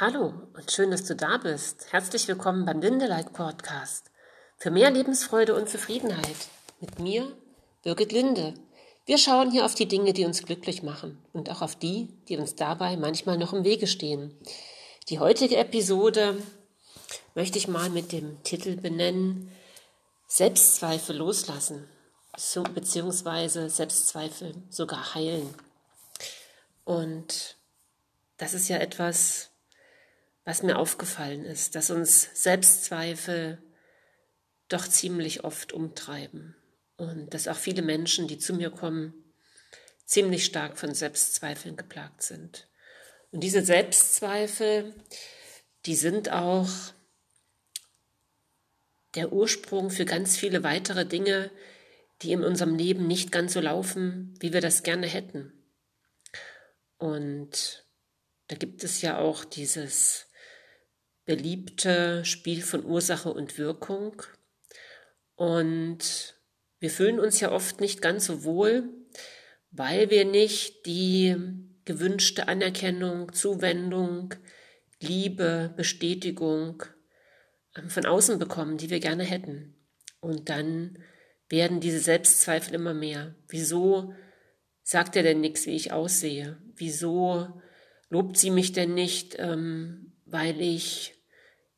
Hallo und schön, dass du da bist. Herzlich willkommen beim Lindelike Podcast. Für mehr Lebensfreude und Zufriedenheit. Mit mir, Birgit Linde. Wir schauen hier auf die Dinge, die uns glücklich machen und auch auf die, die uns dabei manchmal noch im Wege stehen. Die heutige Episode möchte ich mal mit dem Titel benennen Selbstzweifel loslassen, beziehungsweise Selbstzweifel sogar heilen. Und das ist ja etwas, was mir aufgefallen ist, dass uns Selbstzweifel doch ziemlich oft umtreiben und dass auch viele Menschen, die zu mir kommen, ziemlich stark von Selbstzweifeln geplagt sind. Und diese Selbstzweifel, die sind auch der Ursprung für ganz viele weitere Dinge, die in unserem Leben nicht ganz so laufen, wie wir das gerne hätten. Und da gibt es ja auch dieses beliebte Spiel von Ursache und Wirkung. Und wir fühlen uns ja oft nicht ganz so wohl, weil wir nicht die gewünschte Anerkennung, Zuwendung, Liebe, Bestätigung ähm, von außen bekommen, die wir gerne hätten. Und dann werden diese Selbstzweifel immer mehr. Wieso sagt er denn nichts, wie ich aussehe? Wieso lobt sie mich denn nicht, ähm, weil ich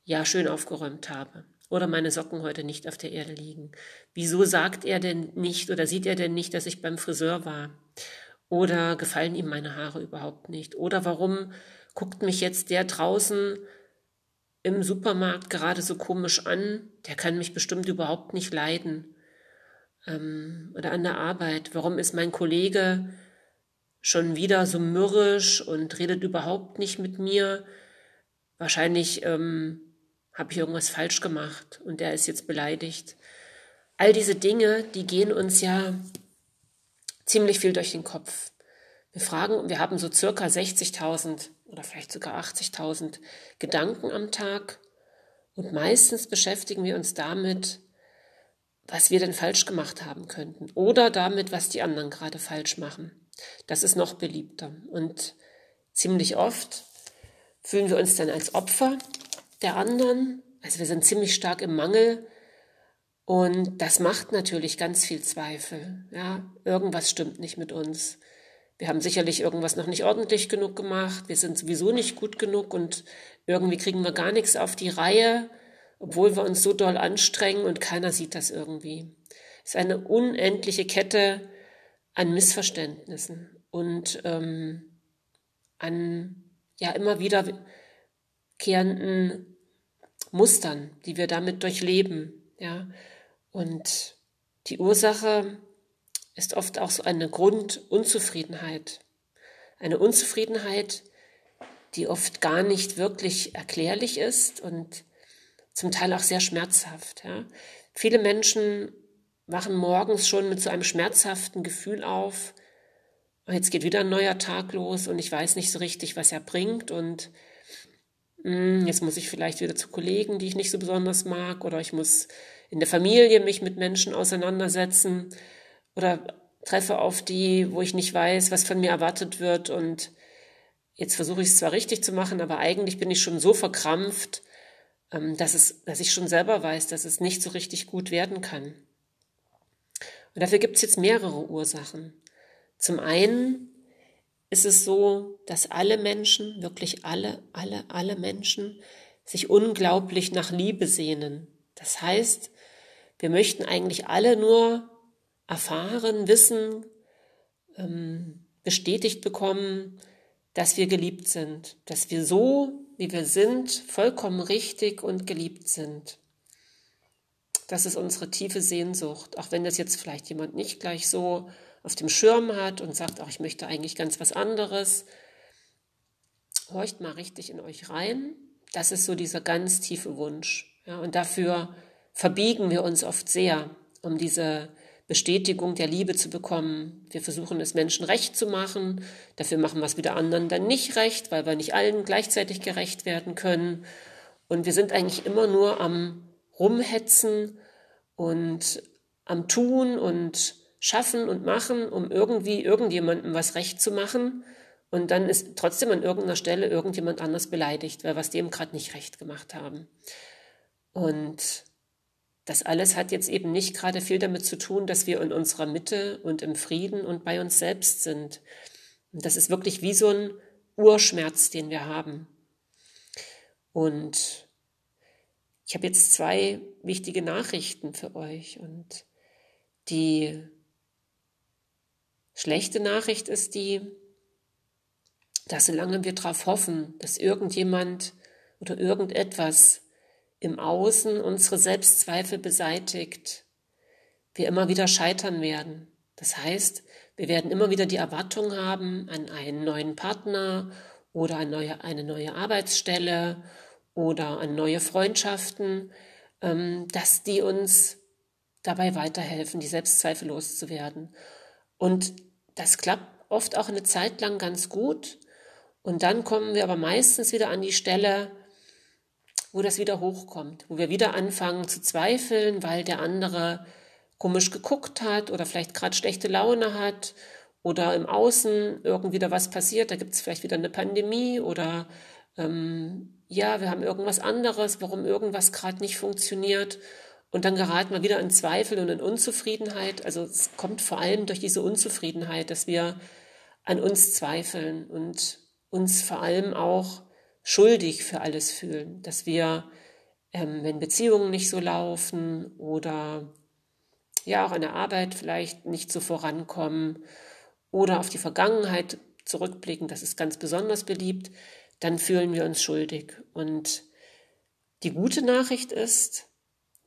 ja schön aufgeräumt habe oder meine Socken heute nicht auf der Erde liegen? Wieso sagt er denn nicht oder sieht er denn nicht, dass ich beim Friseur war? Oder gefallen ihm meine Haare überhaupt nicht? Oder warum guckt mich jetzt der draußen im Supermarkt gerade so komisch an? Der kann mich bestimmt überhaupt nicht leiden. Ähm, oder an der Arbeit. Warum ist mein Kollege schon wieder so mürrisch und redet überhaupt nicht mit mir? Wahrscheinlich ähm, habe ich irgendwas falsch gemacht und er ist jetzt beleidigt. All diese Dinge, die gehen uns ja ziemlich viel durch den Kopf. Wir fragen, wir haben so circa 60.000 oder vielleicht sogar 80.000 Gedanken am Tag und meistens beschäftigen wir uns damit, was wir denn falsch gemacht haben könnten oder damit, was die anderen gerade falsch machen. Das ist noch beliebter und ziemlich oft fühlen wir uns dann als Opfer der anderen. Also wir sind ziemlich stark im Mangel. Und das macht natürlich ganz viel Zweifel. Ja, irgendwas stimmt nicht mit uns. Wir haben sicherlich irgendwas noch nicht ordentlich genug gemacht. Wir sind sowieso nicht gut genug und irgendwie kriegen wir gar nichts auf die Reihe, obwohl wir uns so doll anstrengen und keiner sieht das irgendwie. Es ist eine unendliche Kette an Missverständnissen und ähm, an ja immer wiederkehrenden Mustern, die wir damit durchleben, ja. Und die Ursache ist oft auch so eine Grundunzufriedenheit. Eine Unzufriedenheit, die oft gar nicht wirklich erklärlich ist und zum Teil auch sehr schmerzhaft. Ja. Viele Menschen wachen morgens schon mit so einem schmerzhaften Gefühl auf. Jetzt geht wieder ein neuer Tag los und ich weiß nicht so richtig, was er bringt und jetzt muss ich vielleicht wieder zu Kollegen, die ich nicht so besonders mag, oder ich muss in der Familie mich mit Menschen auseinandersetzen oder treffe auf die, wo ich nicht weiß, was von mir erwartet wird und jetzt versuche ich es zwar richtig zu machen, aber eigentlich bin ich schon so verkrampft, ähm, dass, es, dass ich schon selber weiß, dass es nicht so richtig gut werden kann. Und dafür gibt es jetzt mehrere Ursachen. Zum einen ist es so, dass alle Menschen, wirklich alle, alle, alle Menschen, sich unglaublich nach Liebe sehnen. Das heißt, wir möchten eigentlich alle nur erfahren, wissen, ähm, bestätigt bekommen, dass wir geliebt sind, dass wir so, wie wir sind, vollkommen richtig und geliebt sind. Das ist unsere tiefe Sehnsucht, auch wenn das jetzt vielleicht jemand nicht gleich so auf dem Schirm hat und sagt, auch ich möchte eigentlich ganz was anderes. Horcht mal richtig in euch rein. Das ist so dieser ganz tiefe Wunsch. Ja, und dafür verbiegen wir uns oft sehr, um diese Bestätigung der Liebe zu bekommen. Wir versuchen es Menschen recht zu machen. Dafür machen wir es wieder anderen dann nicht recht, weil wir nicht allen gleichzeitig gerecht werden können. Und wir sind eigentlich immer nur am Rumhetzen und am Tun und schaffen und machen, um irgendwie irgendjemandem was recht zu machen Und dann ist trotzdem an irgendeiner Stelle irgendjemand anders beleidigt, weil es dem gerade nicht recht gemacht haben. Und das alles hat jetzt eben nicht gerade viel damit zu tun, dass wir in unserer Mitte und im Frieden und bei uns selbst sind. Und das ist wirklich wie so ein Urschmerz, den wir haben. Und ich habe jetzt zwei wichtige Nachrichten für euch. Und die schlechte Nachricht ist die, dass solange wir darauf hoffen, dass irgendjemand oder irgendetwas im Außen unsere Selbstzweifel beseitigt, wir immer wieder scheitern werden. Das heißt, wir werden immer wieder die Erwartung haben an einen neuen Partner oder eine neue, eine neue Arbeitsstelle oder an neue Freundschaften, ähm, dass die uns dabei weiterhelfen, die Selbstzweifel loszuwerden. Und das klappt oft auch eine Zeit lang ganz gut. Und dann kommen wir aber meistens wieder an die Stelle, wo das wieder hochkommt, wo wir wieder anfangen zu zweifeln, weil der andere komisch geguckt hat oder vielleicht gerade schlechte Laune hat oder im Außen irgendwie da was passiert, da gibt es vielleicht wieder eine Pandemie oder ähm, ja, wir haben irgendwas anderes, warum irgendwas gerade nicht funktioniert. Und dann geraten wir wieder in Zweifel und in Unzufriedenheit. Also es kommt vor allem durch diese Unzufriedenheit, dass wir an uns zweifeln und uns vor allem auch schuldig für alles fühlen, dass wir, ähm, wenn Beziehungen nicht so laufen oder ja auch an der Arbeit vielleicht nicht so vorankommen oder auf die Vergangenheit zurückblicken, das ist ganz besonders beliebt, dann fühlen wir uns schuldig. Und die gute Nachricht ist,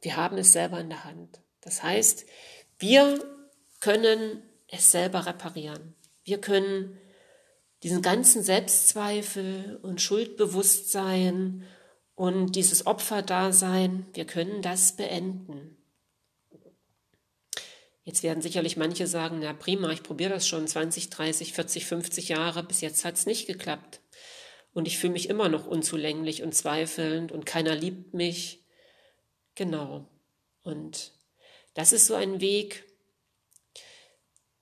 wir haben es selber in der Hand. Das heißt, wir können es selber reparieren. Wir können diesen ganzen Selbstzweifel und Schuldbewusstsein und dieses Opferdasein, wir können das beenden. Jetzt werden sicherlich manche sagen, na prima, ich probiere das schon 20, 30, 40, 50 Jahre, bis jetzt hat es nicht geklappt. Und ich fühle mich immer noch unzulänglich und zweifelnd und keiner liebt mich. Genau. Und das ist so ein Weg,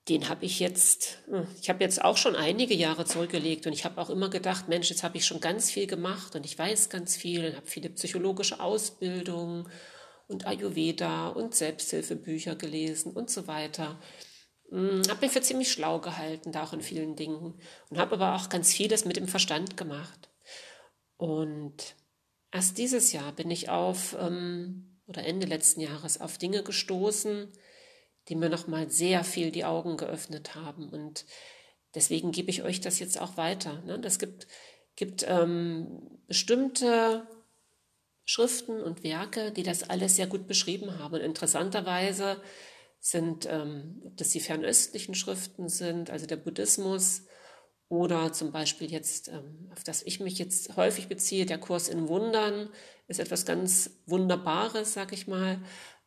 den habe ich jetzt, hm, ich habe jetzt auch schon einige Jahre zurückgelegt und ich habe auch immer gedacht, Mensch, jetzt habe ich schon ganz viel gemacht und ich weiß ganz viel und habe viele psychologische Ausbildungen und Ayurveda und Selbsthilfebücher gelesen und so weiter. Hm, habe mich für ziemlich schlau gehalten, da auch in vielen Dingen. Und habe aber auch ganz vieles mit dem Verstand gemacht. Und erst dieses Jahr bin ich auf, ähm, oder Ende letzten Jahres, auf Dinge gestoßen, die mir nochmal sehr viel die Augen geöffnet haben. Und deswegen gebe ich euch das jetzt auch weiter. Ne? Das gibt, gibt ähm, bestimmte Schriften und Werke, die das alles sehr gut beschrieben haben. Und interessanterweise sind, ähm, ob das die fernöstlichen Schriften sind, also der Buddhismus oder zum Beispiel jetzt, ähm, auf das ich mich jetzt häufig beziehe, der Kurs in Wundern ist etwas ganz Wunderbares, sag ich mal.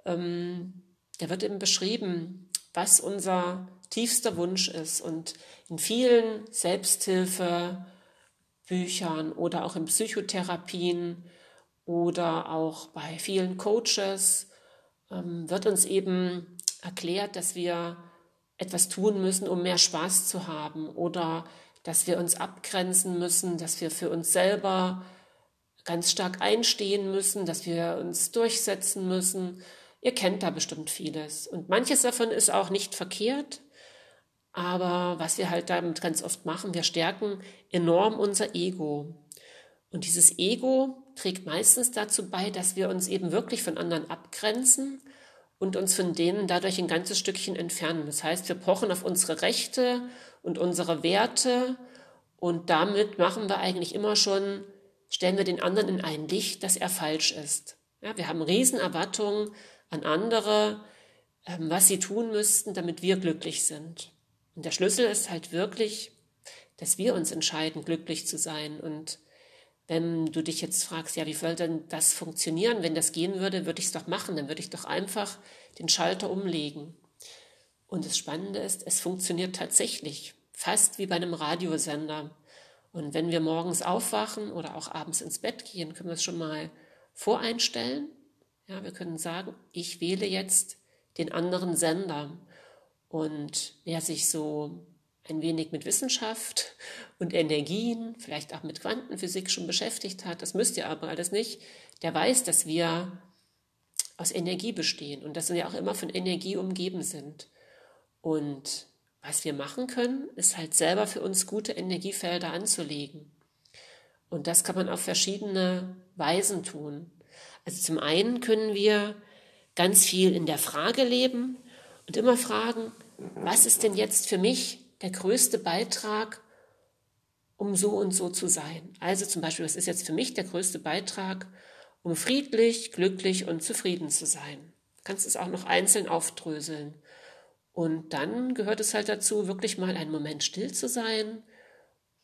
Ähm, da wird eben beschrieben, was unser tiefster Wunsch ist. Und in vielen Selbsthilfebüchern oder auch in Psychotherapien oder auch bei vielen Coaches ähm, wird uns eben erklärt, dass wir etwas tun müssen, um mehr Spaß zu haben oder dass wir uns abgrenzen müssen, dass wir für uns selber ganz stark einstehen müssen, dass wir uns durchsetzen müssen. Ihr kennt da bestimmt vieles. Und manches davon ist auch nicht verkehrt. Aber was wir halt damit ganz oft machen, wir stärken enorm unser Ego. Und dieses Ego trägt meistens dazu bei, dass wir uns eben wirklich von anderen abgrenzen und uns von denen dadurch ein ganzes Stückchen entfernen. Das heißt, wir pochen auf unsere Rechte und unsere Werte und damit machen wir eigentlich immer schon, stellen wir den anderen in ein Licht, dass er falsch ist. Ja, wir haben Riesenerwartungen an andere, ähm, was sie tun müssten, damit wir glücklich sind. Und der Schlüssel ist halt wirklich, dass wir uns entscheiden, glücklich zu sein und wenn du dich jetzt fragst, ja, wie soll denn das funktionieren? Wenn das gehen würde, würde ich es doch machen. Dann würde ich doch einfach den Schalter umlegen. Und das Spannende ist, es funktioniert tatsächlich. Fast wie bei einem Radiosender. Und wenn wir morgens aufwachen oder auch abends ins Bett gehen, können wir es schon mal voreinstellen. Ja, wir können sagen, ich wähle jetzt den anderen Sender. Und wer sich so ein wenig mit Wissenschaft und Energien, vielleicht auch mit Quantenphysik schon beschäftigt hat, das müsst ihr aber alles nicht, der weiß, dass wir aus Energie bestehen und dass wir auch immer von Energie umgeben sind. Und was wir machen können, ist halt selber für uns gute Energiefelder anzulegen. Und das kann man auf verschiedene Weisen tun. Also zum einen können wir ganz viel in der Frage leben und immer fragen, was ist denn jetzt für mich der größte Beitrag, um so und so zu sein? Also zum Beispiel, was ist jetzt für mich der größte Beitrag, um friedlich, glücklich und zufrieden zu sein? Du kannst es auch noch einzeln aufdröseln. Und dann gehört es halt dazu, wirklich mal einen Moment still zu sein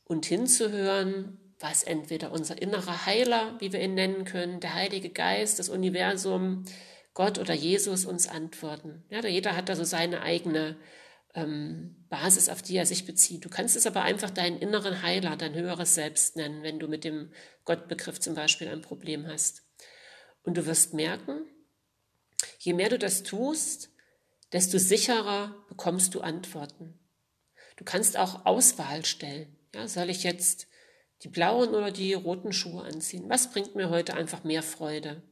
und hinzuhören, was entweder unser innerer Heiler, wie wir ihn nennen können, der Heilige Geist, das Universum, Gott oder Jesus uns antworten. Ja, jeder hat da so seine eigene ähm, Basis, auf die er sich bezieht. Du kannst es aber einfach deinen inneren Heiler, dein höheres Selbst nennen, wenn du mit dem Gottbegriff zum Beispiel ein Problem hast. Und du wirst merken, je mehr du das tust, desto sicherer bekommst du Antworten. Du kannst auch Auswahl stellen. Ja, soll ich jetzt die blauen oder die roten Schuhe anziehen? Was bringt mir heute einfach mehr Freude?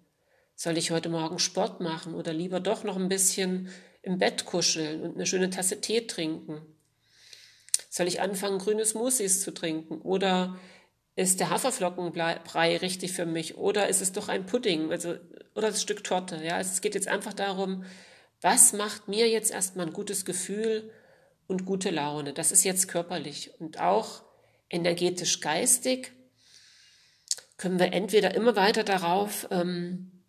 Soll ich heute Morgen Sport machen oder lieber doch noch ein bisschen im Bett kuscheln und eine schöne Tasse Tee trinken? Soll ich anfangen, grüne Smoothies zu trinken? Oder ist der Haferflockenbrei richtig für mich? Oder ist es doch ein Pudding? Also, oder das Stück Torte? Ja, es geht jetzt einfach darum, was macht mir jetzt erstmal ein gutes Gefühl und gute Laune? Das ist jetzt körperlich und auch energetisch geistig können wir entweder immer weiter darauf ähm,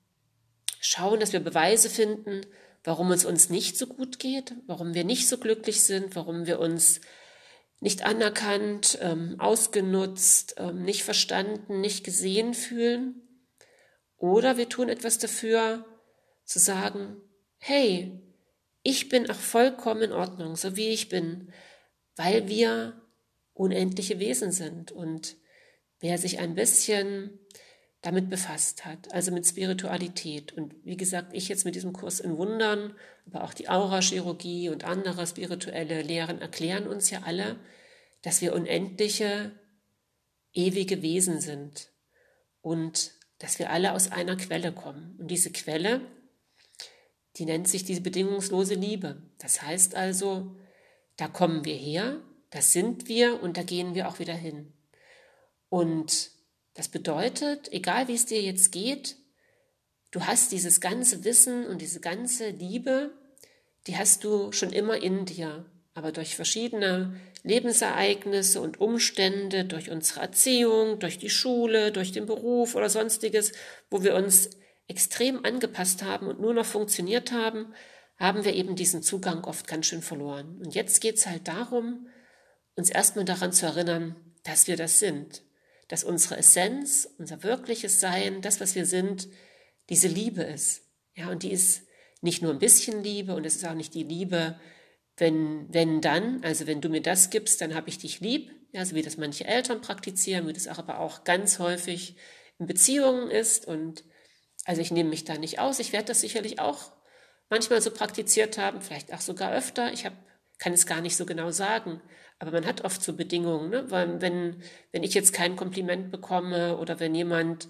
schauen, dass wir Beweise finden, warum es uns nicht so gut geht, warum wir nicht so glücklich sind, warum wir uns nicht anerkannt, ähm, ausgenutzt, ähm, nicht verstanden, nicht gesehen fühlen. Oder wir tun etwas dafür, zu sagen, hey, ich bin auch vollkommen in Ordnung, so wie ich bin, weil wir unendliche Wesen sind. Und wer sich ein bisschen damit befasst hat, also mit Spiritualität. Und wie gesagt, ich jetzt mit diesem Kurs in Wundern, aber auch die Aura-Chirurgie und andere spirituelle Lehren erklären uns ja alle, dass wir unendliche, ewige Wesen sind und dass wir alle aus einer Quelle kommen. Und diese Quelle, die nennt sich diese bedingungslose Liebe. Das heißt also, da kommen wir her, das sind wir und da gehen wir auch wieder hin. Und das bedeutet, egal wie es dir jetzt geht, du hast dieses ganze Wissen und diese ganze Liebe, die hast du schon immer in dir. Aber durch verschiedene Lebensereignisse und Umstände, durch unsere Erziehung, durch die Schule, durch den Beruf oder sonstiges, wo wir uns extrem angepasst haben und nur noch funktioniert haben, haben wir eben diesen Zugang oft ganz schön verloren. Und jetzt geht es halt darum, uns erstmal daran zu erinnern, dass wir das sind dass unsere Essenz, unser wirkliches Sein, das, was wir sind, diese Liebe ist. Ja, und die ist nicht nur ein bisschen Liebe und es ist auch nicht die Liebe, wenn, wenn dann, also wenn du mir das gibst, dann habe ich dich lieb, ja, so wie das manche Eltern praktizieren, wie das aber auch ganz häufig in Beziehungen ist. Und also ich nehme mich da nicht aus, ich werde das sicherlich auch manchmal so praktiziert haben, vielleicht auch sogar öfter, ich habe kann es gar nicht so genau sagen. Aber man hat oft so Bedingungen, ne? weil wenn, wenn ich jetzt kein Kompliment bekomme oder wenn jemand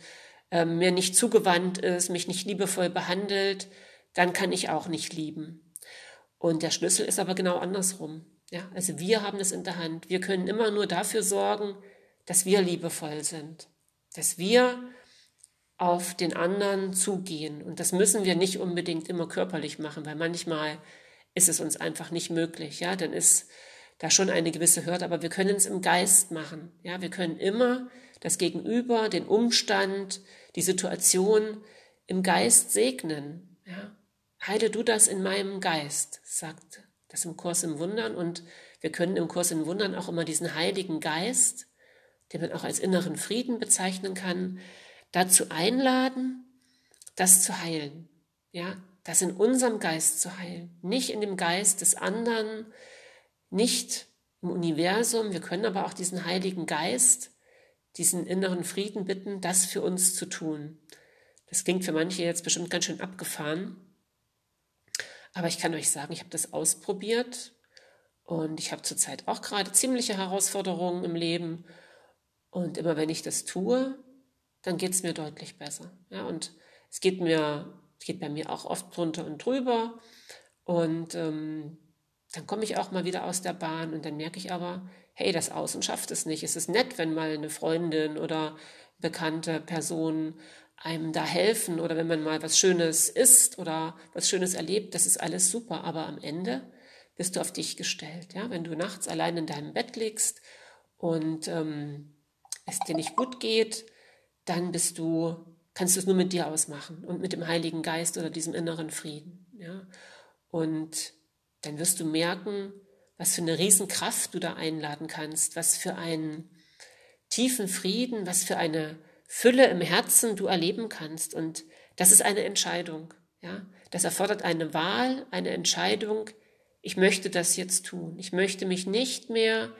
äh, mir nicht zugewandt ist, mich nicht liebevoll behandelt, dann kann ich auch nicht lieben. Und der Schlüssel ist aber genau andersrum. Ja, also wir haben es in der Hand. Wir können immer nur dafür sorgen, dass wir liebevoll sind, dass wir auf den anderen zugehen. Und das müssen wir nicht unbedingt immer körperlich machen, weil manchmal ist es uns einfach nicht möglich. Ja, dann ist da schon eine gewisse Hürde, aber wir können es im Geist machen. Ja, wir können immer das Gegenüber, den Umstand, die Situation im Geist segnen. Ja, heile du das in meinem Geist, sagt das im Kurs im Wundern. Und wir können im Kurs im Wundern auch immer diesen Heiligen Geist, den man auch als inneren Frieden bezeichnen kann, dazu einladen, das zu heilen. Ja, das in unserem Geist zu heilen, nicht in dem Geist des anderen, nicht im Universum. Wir können aber auch diesen Heiligen Geist, diesen inneren Frieden bitten, das für uns zu tun. Das klingt für manche jetzt bestimmt ganz schön abgefahren, aber ich kann euch sagen, ich habe das ausprobiert Und ich habe zurzeit auch gerade ziemliche Herausforderungen im Leben. Und immer wenn ich das tue, dann geht es mir deutlich besser. Ja, und es geht mir, geht bei mir auch oft drunter und drüber. Und ähm, dann komme ich auch mal wieder aus der Bahn und dann merke ich aber, hey, das Außen schafft es nicht. Es ist nett, wenn mal eine Freundin oder bekannte Person einem da helfen oder wenn man mal was Schönes isst oder was Schönes erlebt, das ist alles super. Aber am Ende bist du auf dich gestellt. Ja? Wenn du nachts allein in deinem Bett liegst und ähm, es dir nicht gut geht, dann bist du, kannst du es nur mit dir ausmachen und mit dem Heiligen Geist oder diesem inneren Frieden. Ja? Und dann wirst du merken, was für eine Riesenkraft du da einladen kannst, was für einen tiefen Frieden, was für eine Fülle im Herzen du erleben kannst. Und das ist eine Entscheidung. Ja? Das erfordert eine Wahl, eine Entscheidung. Ich möchte das jetzt tun. Ich möchte mich nicht mehr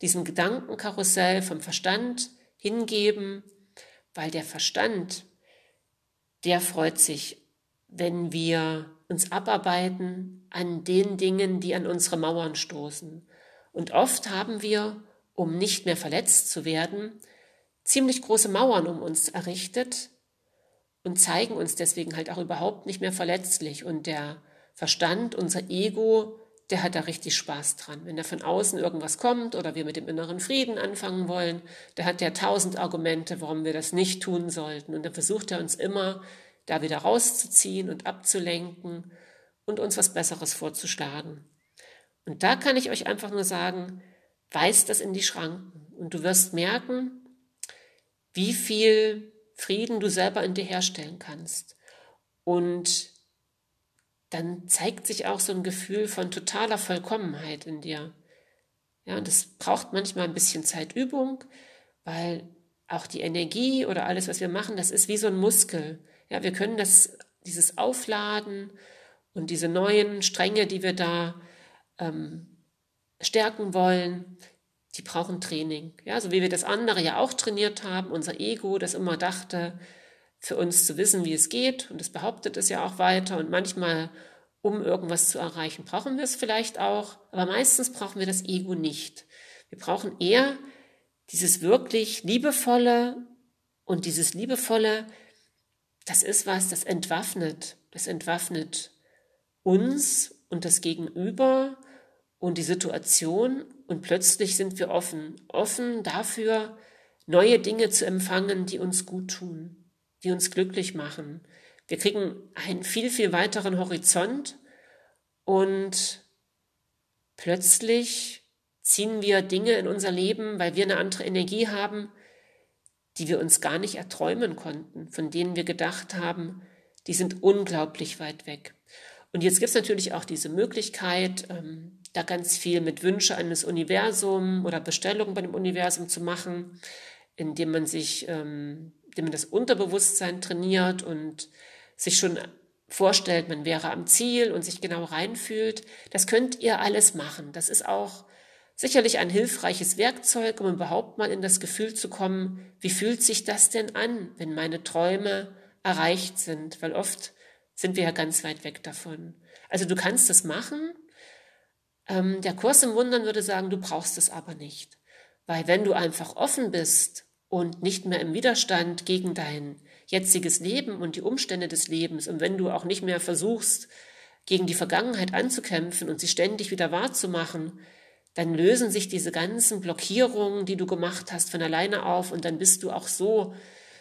diesem Gedankenkarussell vom Verstand hingeben, weil der Verstand, der freut sich, wenn wir uns abarbeiten an den Dingen, die an unsere Mauern stoßen. Und oft haben wir, um nicht mehr verletzt zu werden, ziemlich große Mauern um uns errichtet und zeigen uns deswegen halt auch überhaupt nicht mehr verletzlich. Und der Verstand, unser Ego, der hat da richtig Spaß dran. Wenn da von außen irgendwas kommt oder wir mit dem inneren Frieden anfangen wollen, der hat ja tausend Argumente, warum wir das nicht tun sollten. Und dann versucht er uns immer da wieder rauszuziehen und abzulenken und uns was Besseres vorzuschlagen. Und da kann ich euch einfach nur sagen, weist das in die Schranken und du wirst merken, wie viel Frieden du selber in dir herstellen kannst. Und dann zeigt sich auch so ein Gefühl von totaler Vollkommenheit in dir. Ja, und das braucht manchmal ein bisschen Zeitübung, weil auch die Energie oder alles, was wir machen, das ist wie so ein Muskel. Ja, wir können das, dieses Aufladen und diese neuen Stränge, die wir da ähm, stärken wollen, die brauchen Training. Ja, so wie wir das andere ja auch trainiert haben, unser Ego, das immer dachte, für uns zu wissen, wie es geht, und es behauptet es ja auch weiter. Und manchmal, um irgendwas zu erreichen, brauchen wir es vielleicht auch, aber meistens brauchen wir das Ego nicht. Wir brauchen eher dieses wirklich liebevolle und dieses liebevolle das ist was, das entwaffnet. Das entwaffnet uns und das Gegenüber und die Situation und plötzlich sind wir offen. Offen dafür, neue Dinge zu empfangen, die uns gut tun, die uns glücklich machen. Wir kriegen einen viel, viel weiteren Horizont und plötzlich ziehen wir Dinge in unser Leben, weil wir eine andere Energie haben, die wir uns gar nicht erträumen konnten, von denen wir gedacht haben, die sind unglaublich weit weg. Und jetzt gibt es natürlich auch diese Möglichkeit, ähm, da ganz viel mit Wünsche an das Universum oder Bestellungen bei dem Universum zu machen, indem man sich, ähm, indem man das Unterbewusstsein trainiert und sich schon vorstellt, man wäre am Ziel und sich genau reinfühlt. Das könnt ihr alles machen. Das ist auch sicherlich ein hilfreiches Werkzeug, um überhaupt mal in das Gefühl zu kommen, wie fühlt sich das denn an, wenn meine Träume erreicht sind, weil oft sind wir ja ganz weit weg davon. Also du kannst es machen. Ähm, der Kurs im Wundern würde sagen, du brauchst es aber nicht. Weil wenn du einfach offen bist und nicht mehr im Widerstand gegen dein jetziges Leben und die Umstände des Lebens und wenn du auch nicht mehr versuchst, gegen die Vergangenheit anzukämpfen und sie ständig wieder wahrzumachen, dann lösen sich diese ganzen Blockierungen, die du gemacht hast, von alleine auf und dann bist du auch so,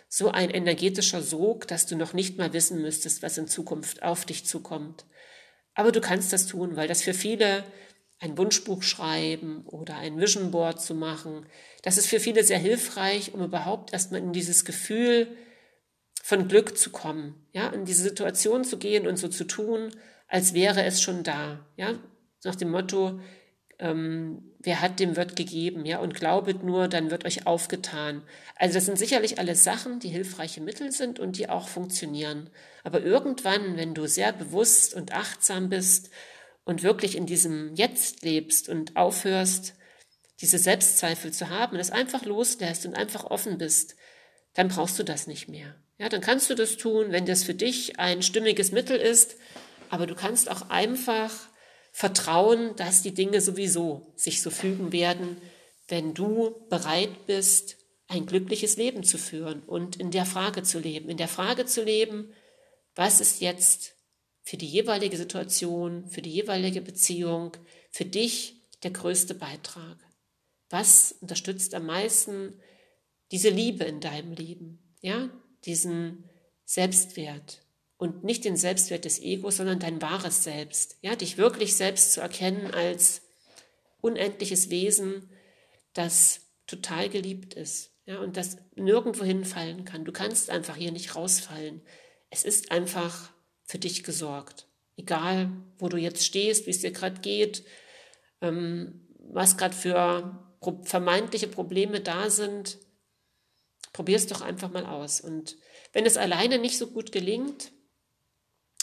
so ein energetischer Sog, dass du noch nicht mal wissen müsstest, was in Zukunft auf dich zukommt. Aber du kannst das tun, weil das für viele ein Wunschbuch schreiben oder ein Vision Board zu machen, das ist für viele sehr hilfreich, um überhaupt erstmal in dieses Gefühl von Glück zu kommen, ja, in diese Situation zu gehen und so zu tun, als wäre es schon da, ja, nach dem Motto, ähm, wer hat, dem wird gegeben, ja, und glaubet nur, dann wird euch aufgetan. Also das sind sicherlich alles Sachen, die hilfreiche Mittel sind und die auch funktionieren. Aber irgendwann, wenn du sehr bewusst und achtsam bist und wirklich in diesem Jetzt lebst und aufhörst, diese Selbstzweifel zu haben es einfach loslässt und einfach offen bist, dann brauchst du das nicht mehr. Ja, dann kannst du das tun, wenn das für dich ein stimmiges Mittel ist, aber du kannst auch einfach Vertrauen, dass die Dinge sowieso sich so fügen werden, wenn du bereit bist, ein glückliches Leben zu führen und in der Frage zu leben, in der Frage zu leben, was ist jetzt für die jeweilige Situation, für die jeweilige Beziehung, für dich der größte Beitrag? Was unterstützt am meisten diese Liebe in deinem Leben? Ja, diesen Selbstwert und nicht den Selbstwert des Egos, sondern dein wahres Selbst. Ja, dich wirklich selbst zu erkennen als unendliches Wesen, das total geliebt ist. Ja, und das nirgendwo hinfallen kann. Du kannst einfach hier nicht rausfallen. Es ist einfach für dich gesorgt. Egal, wo du jetzt stehst, wie es dir gerade geht, ähm, was gerade für vermeintliche Probleme da sind, probier es doch einfach mal aus. Und wenn es alleine nicht so gut gelingt,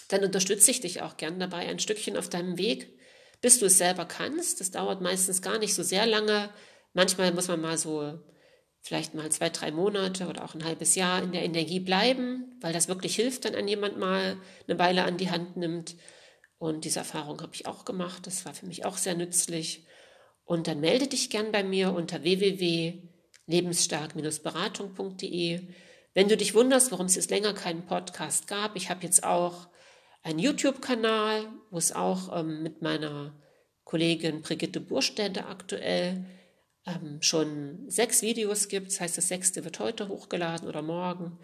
dann unterstütze ich dich auch gern dabei ein Stückchen auf deinem Weg, bis du es selber kannst. Das dauert meistens gar nicht so sehr lange. Manchmal muss man mal so vielleicht mal zwei, drei Monate oder auch ein halbes Jahr in der Energie bleiben, weil das wirklich hilft, wenn ein jemand mal eine Weile an die Hand nimmt. Und diese Erfahrung habe ich auch gemacht. Das war für mich auch sehr nützlich. Und dann melde dich gern bei mir unter www.lebensstark-beratung.de. Wenn du dich wunderst, warum es jetzt länger keinen Podcast gab, ich habe jetzt auch einen YouTube-Kanal, wo es auch ähm, mit meiner Kollegin Brigitte Burstädte aktuell ähm, schon sechs Videos gibt. Das heißt, das sechste wird heute hochgeladen oder morgen.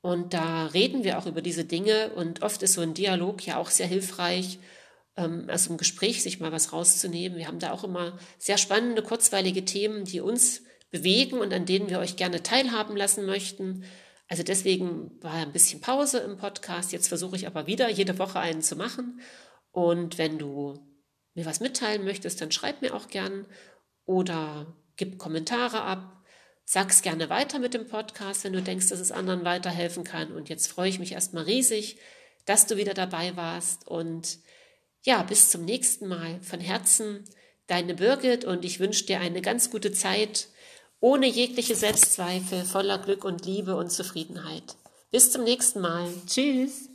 Und da reden wir auch über diese Dinge und oft ist so ein Dialog ja auch sehr hilfreich, ähm, also im Gespräch sich mal was rauszunehmen. Wir haben da auch immer sehr spannende, kurzweilige Themen, die uns bewegen und an denen wir euch gerne teilhaben lassen möchten. Also deswegen war ein bisschen Pause im Podcast. Jetzt versuche ich aber wieder jede Woche einen zu machen. Und wenn du mir was mitteilen möchtest, dann schreib mir auch gern oder gib Kommentare ab. Sag's gerne weiter mit dem Podcast, wenn du denkst, dass es anderen weiterhelfen kann. Und jetzt freue ich mich erstmal riesig, dass du wieder dabei warst. Und ja, bis zum nächsten Mal. Von Herzen, deine Birgit und ich wünsche dir eine ganz gute Zeit, ohne jegliche Selbstzweifel, voller Glück und Liebe und Zufriedenheit. Bis zum nächsten Mal. Tschüss.